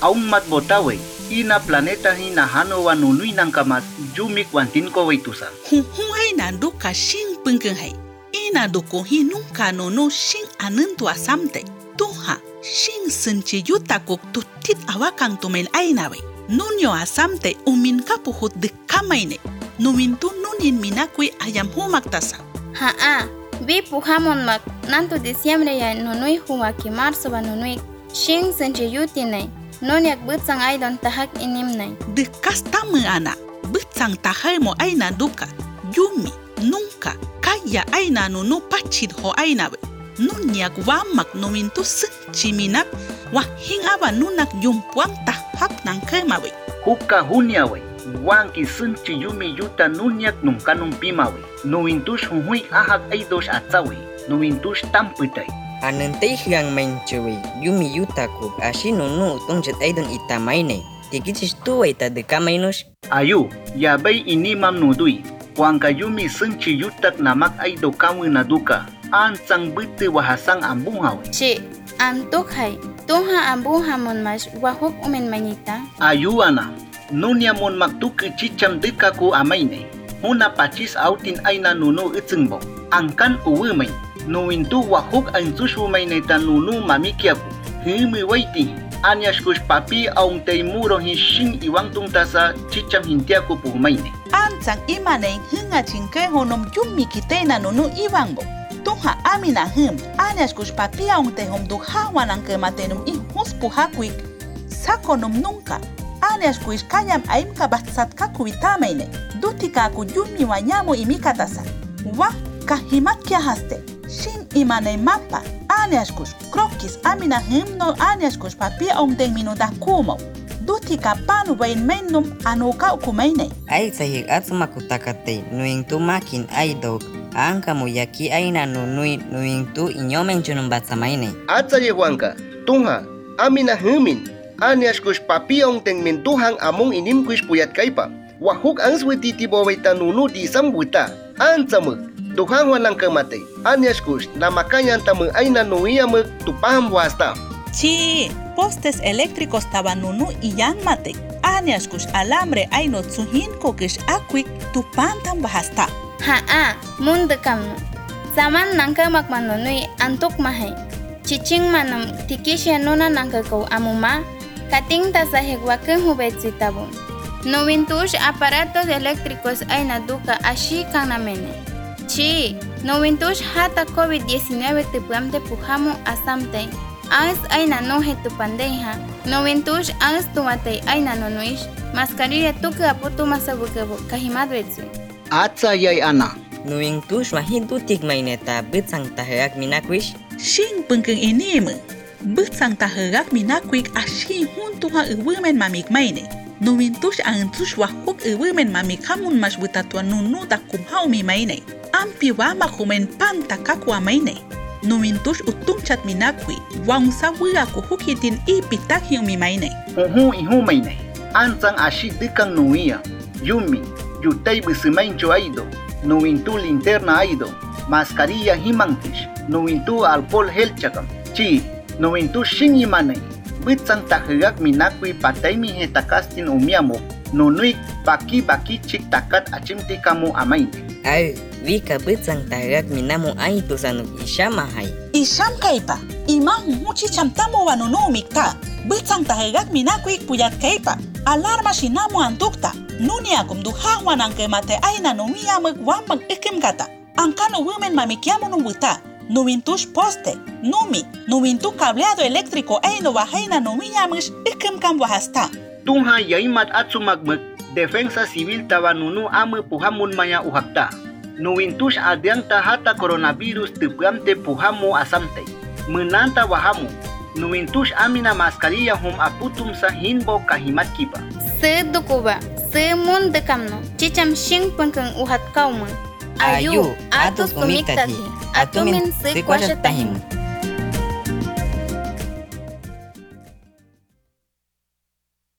aung matbotaway, ina planeta hina hano wanului nang kamas jumik wantin ko waitusa. Hung hung hai nandu ka shing pengkeng hai. Ina doko nungka kanono shing anantu asamte. Tuha, shing senche yuta kok tutit awakang tumel ainawe. Nunyo asamte umin kapuhut de kamaine. Numintu nunin minakui ayam humaktasa. Ha-a, vi puhamon mak, nantu diciembre ya nunui humaki marzo ba nunui. Shing senche yutinai. Nai. Nonyak butsang aidon tahak inim nai. De kastame ana. Bitsang tahai mo aina duka. Yumi, nunca, kaya aina no no pachid ho aina we. Nunyak wamak numin tu senci minap. Wah hing aba nunak yumpuang tahak nang kema we. Huka hunia we. Wanki senci yumi yuta nunyak nungka numpima we. Nuintush huhui ahak aidos atsawe. Nuintush tamputai. Anantay hiyang manchewe yumi yutaku ashi nunu tongjet aidon itamaine. Tikichis tuway ta de kamainos. Ayu, yabay inimam nudui. Wanka yumi senci yutak namak aido kamu naduka. Ansang bete wahasang ambung hawe. Che, antok hai. Tuha ambu hamon mas wahok umen manita. Ayuana, nunya mon maktuke chicham dekaku amaine. Huna pachis autin aina nunu itzengbo. Angkan uwemay. Nuwintu wahuk antsushpa maynintañanu mamikiyaku. Jimi waytin. Añashkushpapi auntaymuro hinshin iwantun tasa chicham hintiaku puhumayne. Antsan imanen hinachinke honum yummi kitena nunu iwango. Tunha amina him. Añashkushpapi auntehom duhawanan kematenum ihus puhakuik. Sakonum nunca. Añashkuish kayam aimka batsatkaku itamene. Dutika kuyumi wanyamo imikatasa. Wa kahimatkia haste. Mapa. Anyas kus krokis amina him no anyas kus papia un te minu da kumo. Dutika panu wain mendum anuka ukumaine. Ay sahig atsumaku takate nuing tu makin aidok. Angka mo yaki aina nunui nuing tu inyomen junum batsamaine. Atsaye Juanka, tunha, amina humin, anyas kus papiong teng min tuhang among inim kus puyat kaipa. Wahuk ang switi tibo waita Tuhan wanang kemate. Anyas kush, namakanyan tamu aina nuiamu tupam wasta. Chi, postes eléctricos tabanunu y yanmate. Anyas kush alambre aino tsuhin kokish akwik tupam tam bahasta. Ha-a, mundakamnu. Zaman nangka makmanunui antuk mahe. Chiching manam tikishe nuna nangka kou amuma, kating tasahegwakin hubetsitabun. Novintush aparatos eléctricos aina duka ashi kanamene. Și, novintuș hata COVID-19 te tupam de puhamu asamtei. Azi aina nohe tu pandeja, novintuș azi tu matei aina nonuiș, mascarilla tucă aputu masabucăbu, cahimadvețu. Ața iai ana. Novintuș mahindu tigmaineta bățang tahărac minacuiș? Șin pâncân enemă. Bățang tahărac minacuic așin huntuha îvâmen mamic maine. Novintuș a înțuși wahuk îvâmen mamicamun mașbătatua nunu da cum hau mi mainei. pampi wama humenpanta kakuamaynay numintush utumchat minakui. Wamsa wiaku hukitin ipitajin mimaynay uhu ihumaynay ansan ashitikan nuia. Yumi yutay bisimancho aido. Nuintu linterna aido. Mascarilla himantish. Nuintu alcohol helchakam. Chi nuintu shin imanay bitsan tajigak minakui patay mi hetakastin umiamok nunuit baki baki chik takat achimti kamu amai. Ay, wika bitsang tarak minamu ay to sanu isham ahay. Kaipa, imang muchi chamtamu wa nunu mikta. Bitsang tarak minaku ikpuyat kaipa. Alarma shinamu antukta. Nuni akum duhawan angke mate ay na nungi amag. Angkano women mamikiamu nungwita. Nuwintush poste, numi, numintu cableado eléctrico ay no wahay na nungi amag wahasta. Tungha yaimat at sumagmag, defensa civil tawa nunu ame puhamun maya uhakta. Nuwintush adyang tahata coronavirus tupgamte puhamu asamte. Menanta wahamu. Nuwintush amina mascarilla hum aputum sa hinbo kahimat kipa. Se dukuba, se mun dekamno. Chicham shing pengkeng uhat kauma. Ayu, atus kumiktati, atumin se sikwasya tahim.